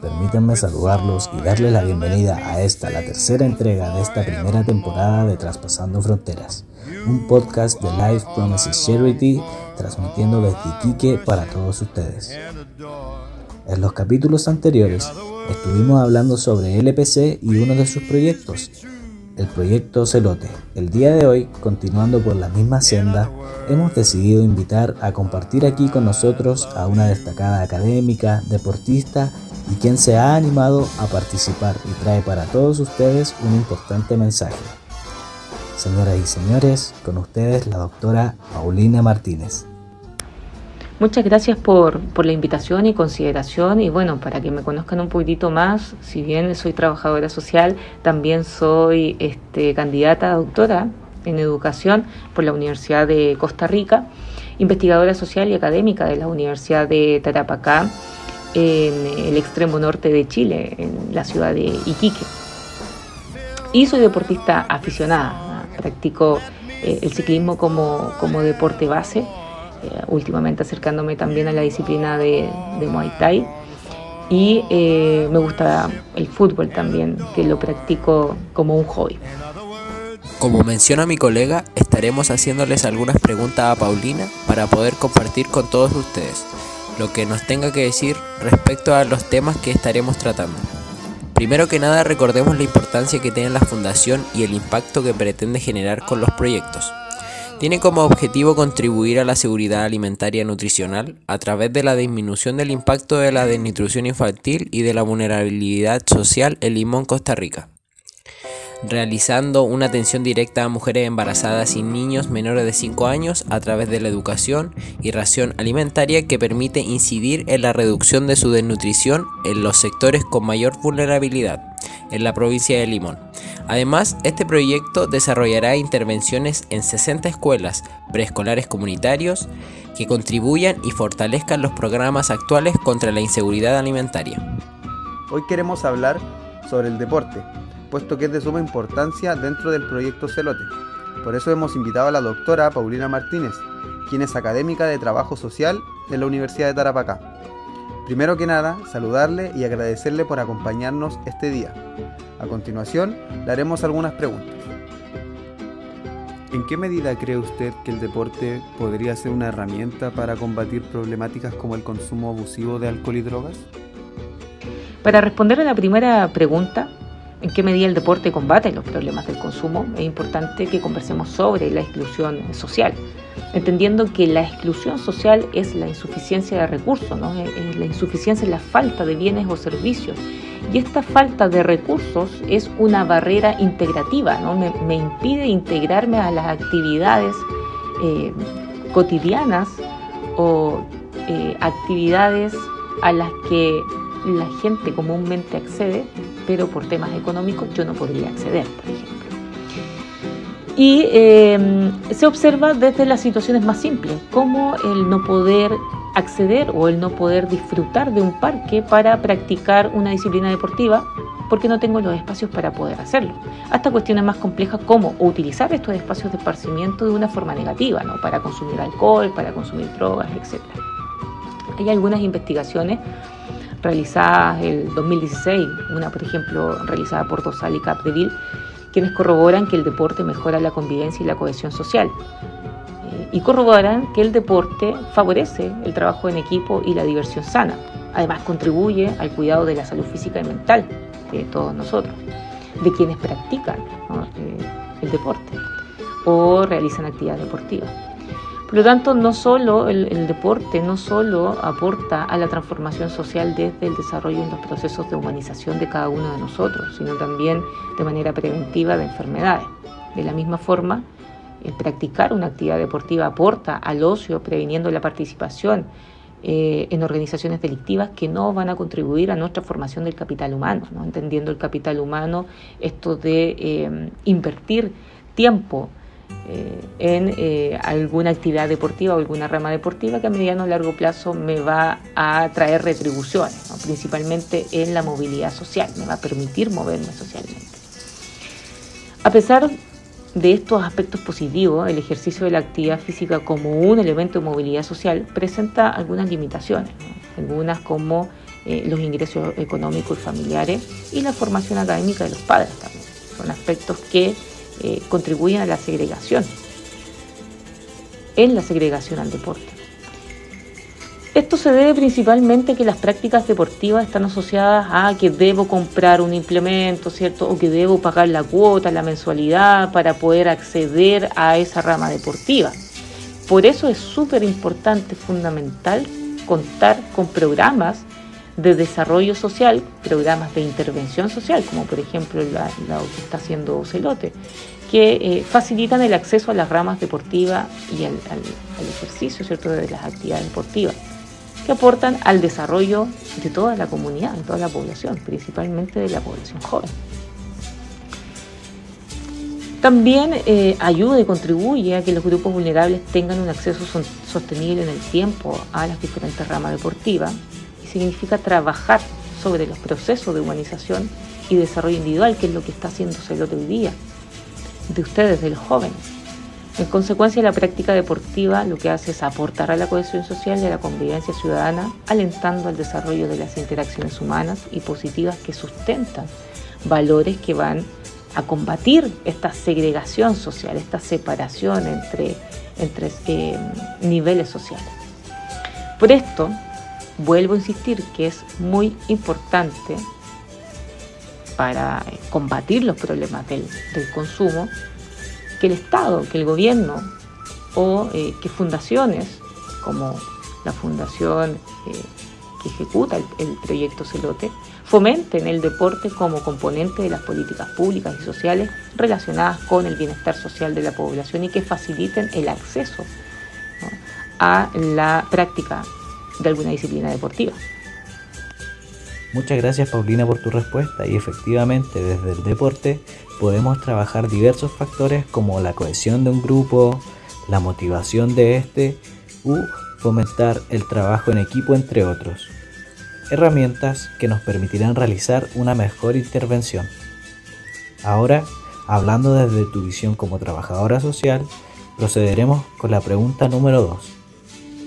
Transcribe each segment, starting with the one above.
Permítanme saludarlos y darles la bienvenida a esta, la tercera entrega de esta primera temporada de Traspasando Fronteras, un podcast de Life Promises Charity transmitiendo desde Iquique para todos ustedes. En los capítulos anteriores estuvimos hablando sobre LPC y uno de sus proyectos, el proyecto Celote. El día de hoy, continuando por la misma senda, hemos decidido invitar a compartir aquí con nosotros a una destacada académica, deportista y quien se ha animado a participar y trae para todos ustedes un importante mensaje. Señoras y señores, con ustedes la doctora Paulina Martínez. Muchas gracias por, la invitación y consideración y bueno, para que me conozcan un poquitito más, si bien soy trabajadora social, también soy este, candidata a doctora en educación por la Universidad de Costa Rica, investigadora social y académica de la Universidad de Tarapacá, en el extremo norte de Chile, en la ciudad de Iquique. Y soy deportista aficionada, practico eh, el ciclismo como, como deporte base eh, últimamente acercándome también a la disciplina de, Muay Thai. Y eh, me gusta el fútbol también, que lo practico como un hobby. Como menciona mi colega, estaremos haciéndoles algunas preguntas a Paulina para poder compartir con todos ustedes lo que nos tenga que decir respecto a los temas que estaremos tratando. Primero que nada recordemos la importancia que tiene la fundación y el impacto que pretende generar con los proyectos. Tiene como objetivo contribuir a la seguridad alimentaria nutricional a través de la disminución del impacto de la desnutrición infantil y de la vulnerabilidad social en Limón, Costa Rica realizando una atención directa a mujeres embarazadas y niños menores de 5 años a través de la educación y ración alimentaria que permite incidir en la reducción de su desnutrición en los sectores con mayor vulnerabilidad en la provincia de Limón. Además, este proyecto desarrollará intervenciones en 60 escuelas preescolares comunitarios que contribuyan y fortalezcan los programas actuales contra la inseguridad alimentaria. Hoy queremos hablar sobre el deporte, puesto que es de suma importancia dentro del proyecto Celote. Por eso hemos invitado a la doctora Paulina Martínez, quien es académica de Trabajo Social en la Universidad de Tarapacá. Primero que nada, saludarle y agradecerle por acompañarnos este día. A continuación, le haremos algunas preguntas. ¿En qué medida cree usted que el deporte podría ser una herramienta para combatir problemáticas como el consumo abusivo de alcohol y drogas? Para responder a la primera pregunta, en qué medida el deporte combate los problemas del consumo, es importante que conversemos sobre la exclusión social, entendiendo que la exclusión social es la insuficiencia de recursos, ¿no? la insuficiencia, es la falta de bienes o servicios. Y esta falta de recursos es una barrera integrativa, ¿no? me, impide integrarme a las actividades eh, cotidianas o eh, actividades a las que la gente comúnmente accede, pero por temas económicos yo no podría acceder, por ejemplo. Y em, se observa desde las situaciones más simples, como el no poder acceder o el no poder disfrutar de un parque para practicar una disciplina deportiva porque no tengo los espacios para poder hacerlo. Hasta cuestiones más complejas como utilizar estos espacios de esparcimiento de una forma negativa, ¿no? para consumir alcohol, para consumir drogas, etc. Hay algunas investigaciones realizadas el 2016, una por ejemplo realizada por Dosal y Capdeville, quienes corroboran que el deporte mejora la convivencia y la cohesión social. Eh, y corroboran que el deporte favorece el trabajo en equipo y la diversión sana. Además contribuye al cuidado de la salud física y mental de todos nosotros, de quienes practican eh, el deporte o realizan actividades deportivas. Por lo tanto, no solo el, deporte, no solo aporta a la transformación social desde el desarrollo en los procesos de humanización de cada uno de nosotros, sino también de manera preventiva de enfermedades. De la misma forma, el practicar una actividad deportiva aporta al ocio, previniendo la participación eh, en organizaciones delictivas que no van a contribuir a nuestra formación del capital humano, ¿no? entendiendo el capital humano, esto de eh, invertir tiempo eh, en alguna actividad deportiva o alguna rama deportiva que a mediano o largo plazo me va a traer retribuciones, principalmente en la movilidad social, me va a permitir moverme socialmente. A pesar de estos aspectos positivos, el ejercicio de la actividad física como un elemento de movilidad social presenta algunas limitaciones, algunas como eh, los ingresos económicos y familiares y la formación académica de los padres también. Son aspectos que eh, contribuyen a la segregación, en la segregación al deporte. Esto se debe principalmente a que las prácticas deportivas están asociadas a que debo comprar un implemento, ¿cierto? O que debo pagar la cuota, la mensualidad para poder acceder a esa rama deportiva. Por eso es súper importante, fundamental, contar con programas de desarrollo social, programas de intervención social, como por ejemplo lo que está haciendo Celote, que eh, facilitan el acceso a las ramas deportivas y al, al ejercicio ¿cierto? de las actividades deportivas que aportan al desarrollo de toda la comunidad, de toda la población, principalmente de la población joven. También eh, ayuda y contribuye a que los grupos vulnerables tengan un acceso sostenible en el tiempo a las diferentes ramas deportivas significa trabajar sobre los procesos de humanización y desarrollo individual, que es lo que está haciéndose el otro día, de ustedes, de los jóvenes. En consecuencia, la práctica deportiva lo que hace es aportar a la cohesión social y a la convivencia ciudadana, alentando el desarrollo de las interacciones humanas y positivas que sustentan valores que van a combatir esta segregación social, esta separación entre, entre eh, niveles sociales. Por esto, vuelvo a insistir que es muy importante para combatir los problemas del, del consumo que el Estado, que el gobierno o eh, que fundaciones como la fundación eh, que ejecuta el, proyecto Celote fomenten el deporte como componente de las políticas públicas y sociales relacionadas con el bienestar social de la población y que faciliten el acceso a la práctica de alguna disciplina deportiva. Muchas gracias Paulina por tu respuesta y efectivamente desde el deporte podemos trabajar diversos factores como la cohesión de un grupo, la motivación de este u fomentar el trabajo en equipo entre otros. Herramientas que nos permitirán realizar una mejor intervención. Ahora, hablando desde tu visión como trabajadora social, procederemos con la pregunta número 2.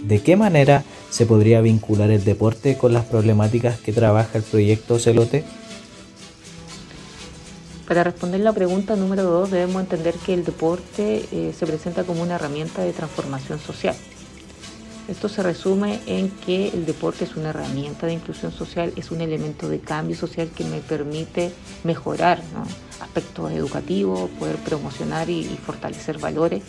¿De qué manera se podría vincular el deporte con las problemáticas que trabaja el proyecto Celote? Para responder la pregunta número dos, debemos entender que el deporte eh, se presenta como una herramienta de transformación social. Esto se resume en que el deporte es una herramienta de inclusión social, es un elemento de cambio social que me permite mejorar aspectos educativos, poder promocionar y, y fortalecer valores,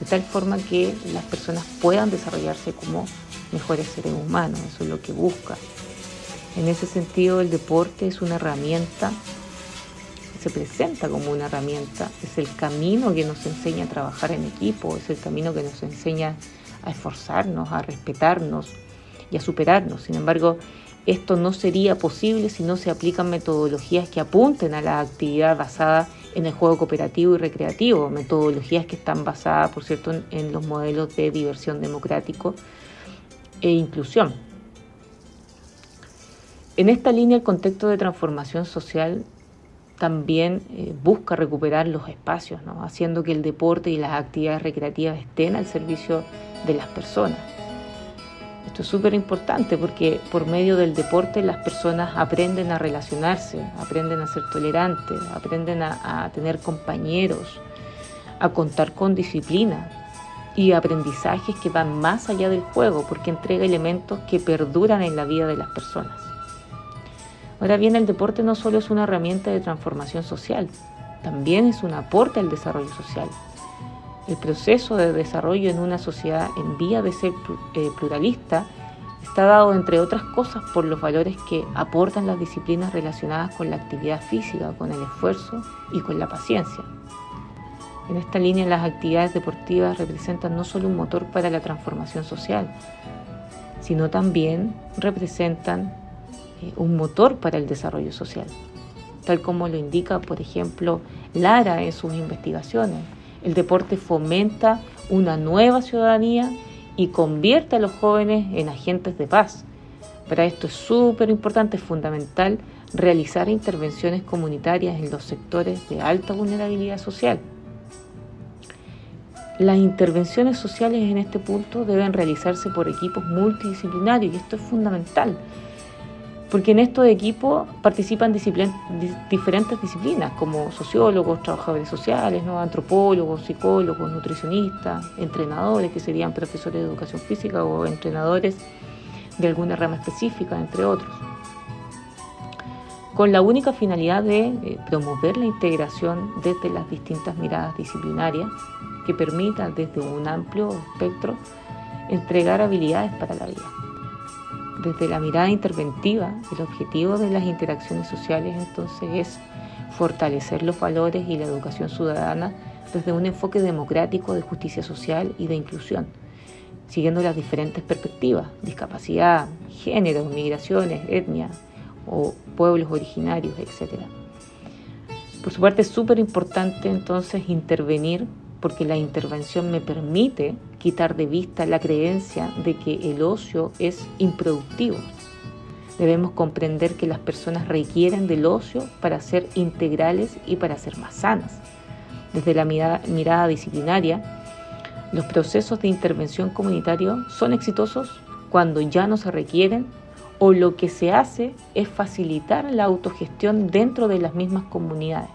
de tal forma que las personas puedan desarrollarse como mejores seres humanos, eso es lo que busca. En ese sentido, el deporte es una herramienta se presenta como una herramienta, es el camino que nos enseña a trabajar en equipo, es el camino que nos enseña a esforzarnos, a respetarnos y a superarnos. Sin embargo, esto no sería posible si no se aplican metodologías que apunten a la actividad basada en el juego cooperativo y recreativo, metodologías que están basadas, por cierto, en, los modelos de diversión democrático e inclusión. En esta línea, el contexto de transformación social también eh, busca recuperar los espacios, haciendo que el deporte y las actividades recreativas estén al servicio de las personas. Esto es súper importante porque por medio del deporte las personas aprenden a relacionarse, aprenden a ser tolerantes, aprenden a tener compañeros, a contar con disciplina y aprendizajes que van más allá del juego porque entrega elementos que perduran en la vida de las personas. Ahora bien, el deporte no solo es una herramienta de transformación social, también es un aporte al desarrollo social. El proceso de desarrollo en una sociedad en vía de ser eh, pluralista está dado, entre otras cosas, por los valores que aportan las disciplinas relacionadas con la actividad física, con el esfuerzo y con la paciencia. En esta línea, las actividades deportivas representan no solo un motor para la transformación social, sino también representan eh, un motor para el desarrollo social, tal como lo indica, por ejemplo, Lara en sus investigaciones. El deporte fomenta una nueva ciudadanía y convierte a los jóvenes en agentes de paz. Para esto es súper importante, es fundamental realizar intervenciones comunitarias en los sectores de alta vulnerabilidad social. Las intervenciones sociales en este punto deben realizarse por equipos multidisciplinarios y esto es fundamental, porque en estos equipos participan diferentes disciplinas como sociólogos, trabajadores sociales, ¿no? antropólogos, psicólogos, nutricionistas, entrenadores que serían profesores de educación física o entrenadores de alguna rama específica, entre otros con la única finalidad de eh, promover la integración desde las distintas miradas disciplinarias que permitan desde un amplio espectro entregar habilidades para la vida. Desde la mirada interventiva, el objetivo de las interacciones sociales entonces es fortalecer los valores y la educación ciudadana desde un enfoque democrático de justicia social y de inclusión, siguiendo las diferentes perspectivas, discapacidad, género, migraciones, etnia, o pueblos originarios, etc. Por su parte es súper importante entonces intervenir porque la intervención me permite quitar de vista la creencia de que el ocio es improductivo. Debemos comprender que las personas requieren del ocio para ser integrales y para ser más sanas. Desde la mirada, mirada disciplinaria, los procesos de intervención comunitario son exitosos cuando ya no se requieren o lo que se hace es facilitar la autogestión dentro de las mismas comunidades.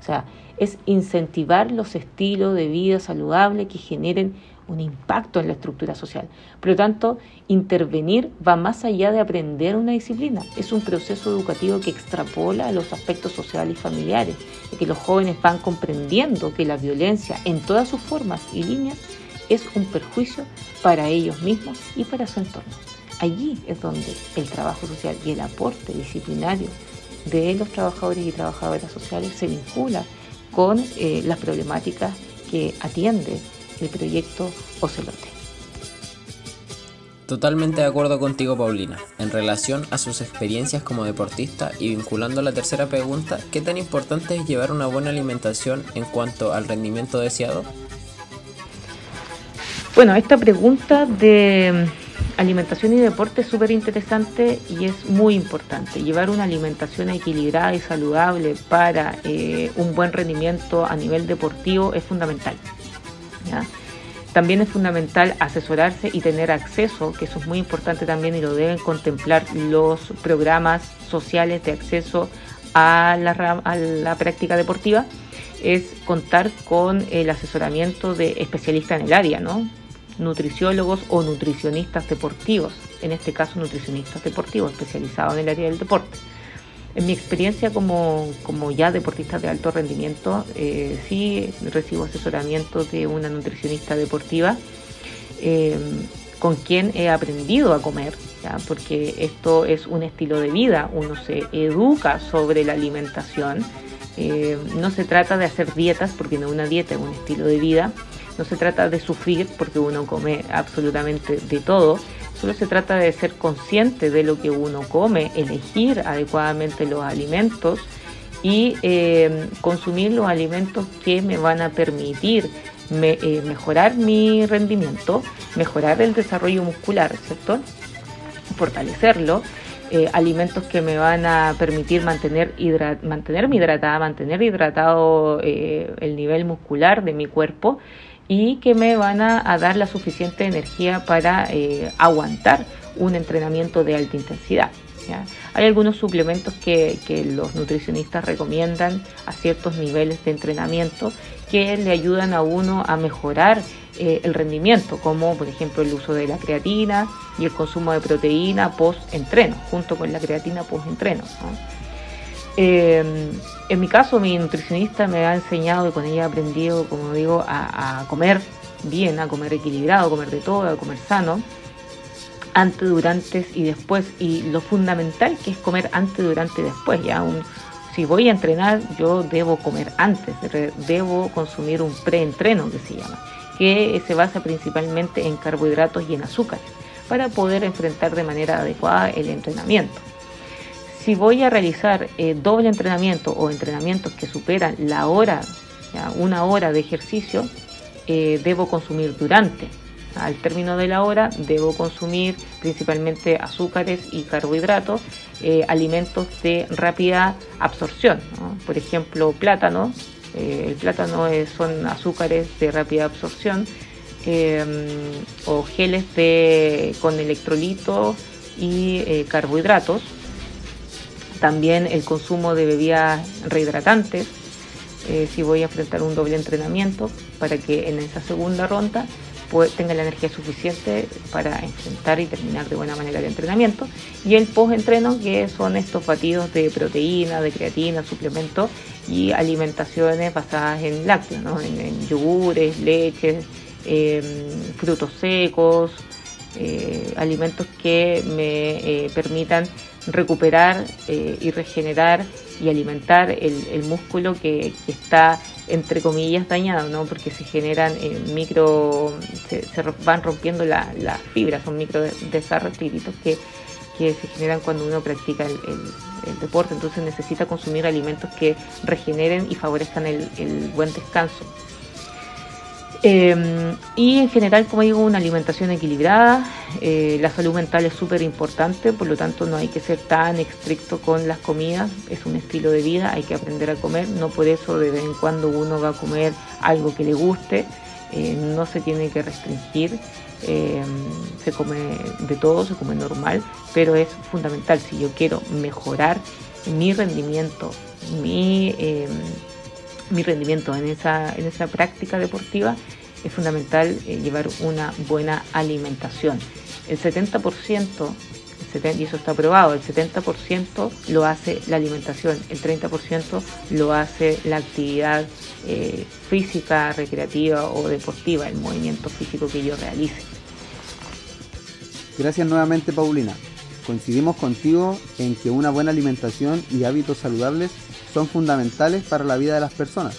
O sea, es incentivar los estilos de vida saludable que generen un impacto en la estructura social. Por lo tanto, intervenir va más allá de aprender una disciplina. Es un proceso educativo que extrapola los aspectos sociales y familiares, de que los jóvenes van comprendiendo que la violencia en todas sus formas y líneas es un perjuicio para ellos mismos y para su entorno. Allí es donde el trabajo social y el aporte disciplinario de los trabajadores y trabajadoras sociales se vincula con eh, las problemáticas que atiende el proyecto Ocelote. Totalmente de acuerdo contigo, Paulina. En relación a sus experiencias como deportista y vinculando la tercera pregunta, ¿qué tan importante es llevar una buena alimentación en cuanto al rendimiento deseado? Bueno, esta pregunta de alimentación y deporte es súper interesante y es muy importante. Llevar una alimentación equilibrada y saludable para eh, un buen rendimiento a nivel deportivo es fundamental. También es fundamental asesorarse y tener acceso, que eso es muy importante también y lo deben contemplar los programas sociales de acceso a la, a la práctica deportiva, es contar con el asesoramiento de especialistas en el área, ¿no? Nutriciólogos o nutricionistas deportivos, en este caso nutricionistas deportivos especializados en el área del deporte. En mi experiencia como, ya deportista de alto rendimiento, eh, sí recibo asesoramiento de una nutricionista deportiva eh, con quien he aprendido a comer, porque esto es un estilo de vida, uno se educa sobre la alimentación. Eh, no se trata de hacer dietas, porque no una dieta, es un estilo de vida, no se trata de sufrir porque uno come absolutamente de todo, solo se trata de ser consciente de lo que uno come, elegir adecuadamente los alimentos y eh, consumir los alimentos que me van a permitir eh, mejorar mi rendimiento, mejorar el desarrollo muscular, ¿cierto? Fortalecerlo. Eh, alimentos que me van a permitir mantener mantenerme hidratada, mantener hidratado el nivel muscular de mi cuerpo y que me van a, dar la suficiente energía para eh, aguantar un entrenamiento de alta intensidad. Hay algunos suplementos que, los nutricionistas recomiendan a ciertos niveles de entrenamiento que le ayudan a uno a mejorar eh, el rendimiento, como por ejemplo el uso de la creatina y el consumo de proteína post-entreno, junto con la creatina post-entreno. Eh, en mi caso, mi nutricionista me ha enseñado y con ella he aprendido, como digo, a, comer bien, a comer equilibrado, a comer de todo, a comer sano, antes, durante y después. Y lo fundamental que es comer antes, durante y después. Ya si voy a entrenar, yo debo comer antes, debo consumir un preentreno que se llama, que se basa principalmente en carbohidratos y en azúcares para poder enfrentar de manera adecuada el entrenamiento. Si voy a realizar eh, doble entrenamiento o entrenamientos que superan la hora, una hora de ejercicio, eh, debo consumir durante. Al término de la hora debo consumir principalmente azúcares y carbohidratos, eh, alimentos de rápida absorción, por ejemplo plátano. el plátano son azúcares de rápida absorción Em, o geles de, con electrolitos y carbohidratos. También el consumo de bebidas rehidratantes, eh, si voy a enfrentar un doble entrenamiento, para que en esa segunda ronda pues, tenga la energía suficiente para enfrentar y terminar de buena manera el entrenamiento. Y el post-entreno, que son estos batidos de proteína, de creatina, suplementos y alimentaciones basadas en lácteos, en, en yogures, leches, Em, frutos secos, eh, alimentos que me eh, permitan recuperar eh, y regenerar y alimentar el, músculo que, está entre comillas dañado, ¿no? porque se generan micro, se, van rompiendo las fibras, son micro desgarros que, que se generan cuando uno practica el, deporte, entonces necesita consumir alimentos que regeneren y favorezcan el buen descanso. Em, y en general, como digo, una alimentación equilibrada. Eh, la salud mental es súper importante, por lo tanto no hay que ser tan estricto con las comidas. Es un estilo de vida, hay que aprender a comer. No por eso de vez en cuando uno va a comer algo que le guste. Eh, no se tiene que restringir. Em, se come de todo, se come normal, pero es fundamental si yo quiero mejorar mi rendimiento, mi em, mi rendimiento en esa, en esa práctica deportiva, es fundamental eh, llevar una buena alimentación. El 70%, y eso está probado, el 70% lo hace la alimentación, el 30% lo hace la actividad eh, física, recreativa o deportiva, el movimiento físico que yo realice. Gracias nuevamente Paulina. Coincidimos contigo en que una buena alimentación y hábitos saludables son fundamentales para la vida de las personas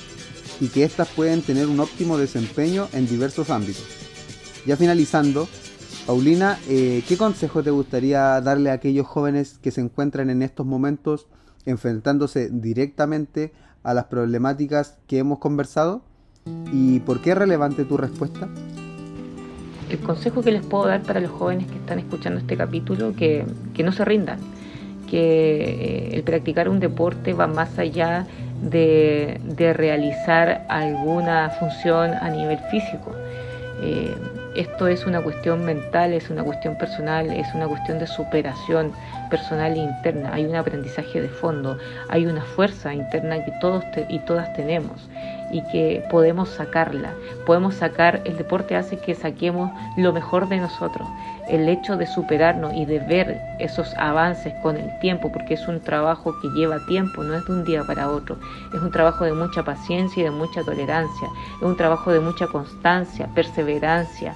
y que éstas pueden tener un óptimo desempeño en diversos ámbitos. Ya finalizando, Paulina, eh, ¿qué consejo te gustaría darle a aquellos jóvenes que se encuentran en estos momentos enfrentándose directamente a las problemáticas que hemos conversado? ¿Y por qué es relevante tu respuesta? El consejo que les puedo dar para los jóvenes que están escuchando este capítulo, que, que no se rindan, que eh, el practicar un deporte va más allá de, realizar alguna función a nivel físico. Eh, esto es una cuestión mental, es una cuestión personal, es una cuestión de superación personal e interna. Hay un aprendizaje de fondo, hay una fuerza interna que todos y todas tenemos y que podemos sacarla. Podemos sacar, el deporte hace que saquemos lo mejor de nosotros. El hecho de superarnos y de ver esos avances con el tiempo, porque es un trabajo que lleva tiempo, no es de un día para otro. Es un trabajo de mucha paciencia y de mucha tolerancia. Es un trabajo de mucha constancia, perseverancia.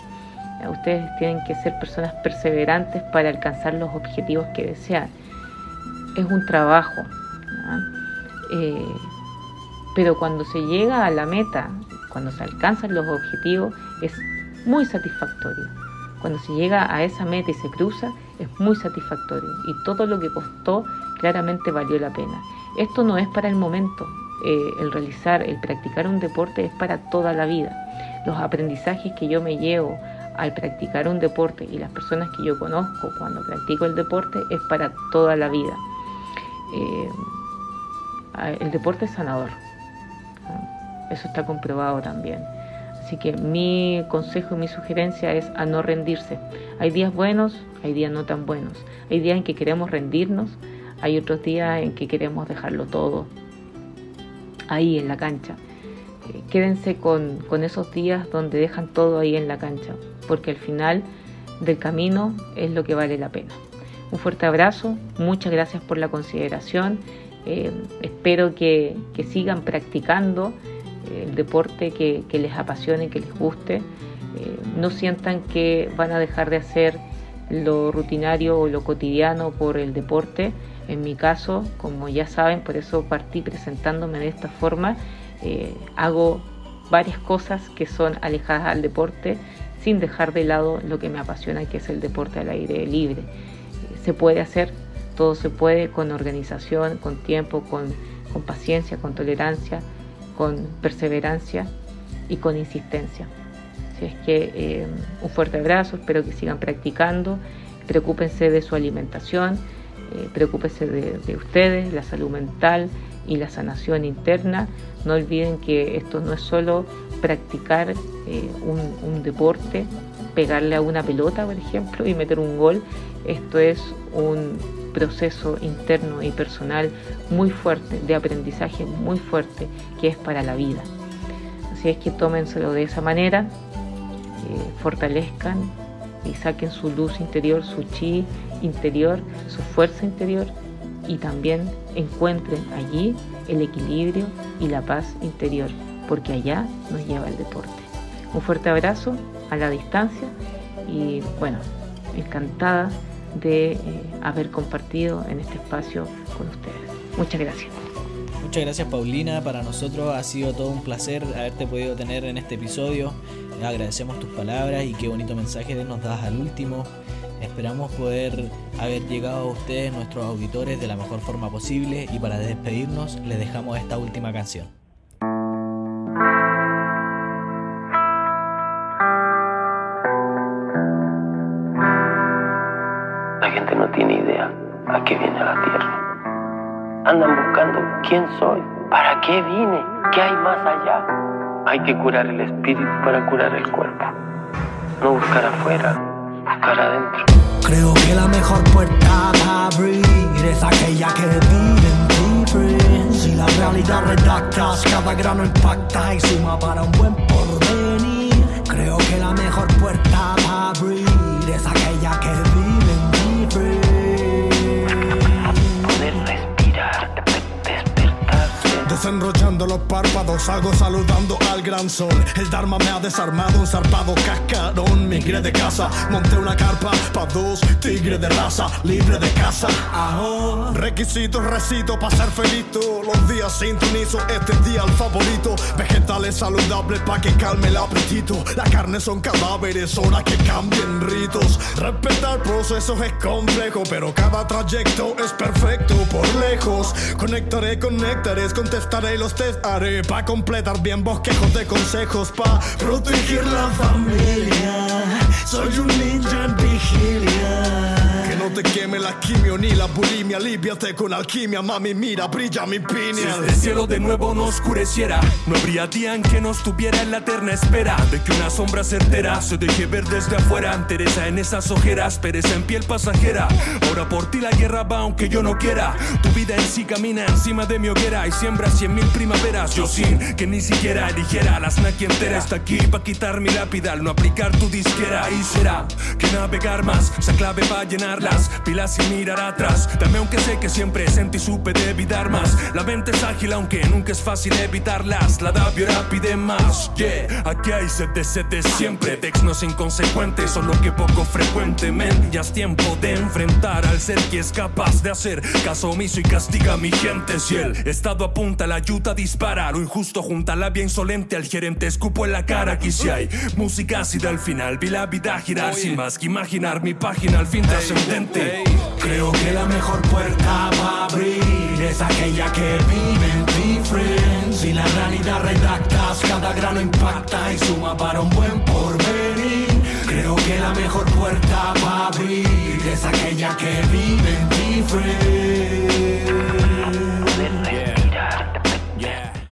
Ustedes tienen que ser personas perseverantes para alcanzar los objetivos que desean. Es un trabajo. Eh, pero cuando se llega a la meta, cuando se alcanzan los objetivos, es muy satisfactorio. Cuando se llega a esa meta y se cruza, es muy satisfactorio. Y todo lo que costó claramente valió la pena. Esto no es para el momento. Eh, el realizar, el practicar un deporte es para toda la vida. Los aprendizajes que yo me llevo al practicar un deporte y las personas que yo conozco cuando practico el deporte es para toda la vida. Eh, el deporte es sanador. Eso está comprobado también. Así que mi consejo y mi sugerencia es a no rendirse. Hay días buenos, hay días no tan buenos. Hay días en que queremos rendirnos, hay otros días en que queremos dejarlo todo ahí en la cancha. Eh, quédense con, con esos días donde dejan todo ahí en la cancha, porque al final del camino es lo que vale la pena. Un fuerte abrazo, muchas gracias por la consideración. Eh, espero que, que sigan practicando el deporte que, les apasione, que les guste. Eh, no sientan que van a dejar de hacer lo rutinario o lo cotidiano por el deporte. En mi caso, como ya saben, por eso partí presentándome de esta forma, eh, hago varias cosas que son alejadas al deporte. Sin dejar de lado lo que me apasiona, que es el deporte al aire libre. Se puede hacer, todo se puede con organización, con tiempo, con, paciencia, con tolerancia, con perseverancia y con insistencia. Así es que eh, un fuerte abrazo, espero que sigan practicando, preocúpense de su alimentación, eh, preocúpense de, ustedes, la salud mental y la sanación interna. No olviden que esto no es solo practicar eh, un, deporte, pegarle a una pelota, por ejemplo, y meter un gol. Esto es un proceso interno y personal muy fuerte, de aprendizaje muy fuerte, que es para la vida. Así es que tómenselo de esa manera, eh, fortalezcan y saquen su luz interior, su chi interior, su fuerza interior y también encuentren allí el equilibrio y la paz interior, porque allá nos lleva el deporte. Un fuerte abrazo a la distancia y bueno, encantada de eh, haber compartido en este espacio con ustedes. Muchas gracias. Muchas gracias Paulina, para nosotros ha sido todo un placer haberte podido tener en este episodio. Agradecemos tus palabras y qué bonito mensaje nos das al último. Esperamos poder haber llegado a ustedes, nuestros auditores, de la mejor forma posible y para despedirnos les dejamos esta última canción. La gente no tiene idea a qué viene la tierra. Andan buscando quién soy, para qué vine, qué hay más allá. Hay que curar el espíritu para curar el cuerpo. No buscar afuera, adentro. Creo que la mejor puerta para abrir es aquella que vive en ti, Si la realidad redactas, cada grano impacta y suma para un buen porvenir. Creo que la mejor puerta para abrir es aquella que Desenrollando los párpados, algo saludando al gran sol. El Dharma me ha desarmado, un zarpado cascarón. Migré de casa, monté una carpa pa' dos, tigre de raza, libre de casa. Requisitos, recito para ser feliz. Los días sintonizo, este día el favorito. Vegetales saludables pa' que calme el apetito. La carne son cadáveres, hora que cambien ritos. Respetar procesos es complejo, pero cada trayecto es perfecto por lejos. Conectaré con néctares, contestar y los testaré pa' completar bien bosquejos de consejos pa' proteger la familia. Soy un ninja en vigilia. No te queme la quimio ni la bulimia, aliviate con alquimia, mami, mira, brilla mi piña. Si el cielo de nuevo no oscureciera, no habría día en que no estuviera en la eterna espera de que una sombra certera se deje ver desde afuera. Teresa en esas ojeras, pereza en piel pasajera. Ahora por ti la guerra va aunque yo no quiera. Tu vida en sí camina encima de mi hoguera y siembra cien mil primaveras. Yo sin que ni siquiera eligiera la snack entera está aquí pa' quitar mi lápida al no aplicar tu disquera. Y será que navegar más sea clave para llenar las pilas y mirar atrás. Dame aunque sé que siempre sentí supe de evitar más. La mente es ágil aunque nunca es fácil evitarlas. La da ahora pide más. Yeah, aquí hay sed de siempre. Texnos inconsecuentes, solo que poco frecuentemente. Ya es tiempo de enfrentar al ser que es capaz de hacer caso omiso y castiga a mi gente. Si el estado apunta la ayuda dispara. Lo injusto junta la bien insolente al gerente, escupo en la cara. Aquí si hay música ácida al final. Vi la vida girar sin más que imaginar mi página al fin trascendente. Creo que la mejor puerta para abrir es aquella que vive en ti, friends. Si la realidad redactas, cada grano impacta y suma para un buen porvenir. Creo que la mejor puerta para abrir es aquella que vive en ti, friends.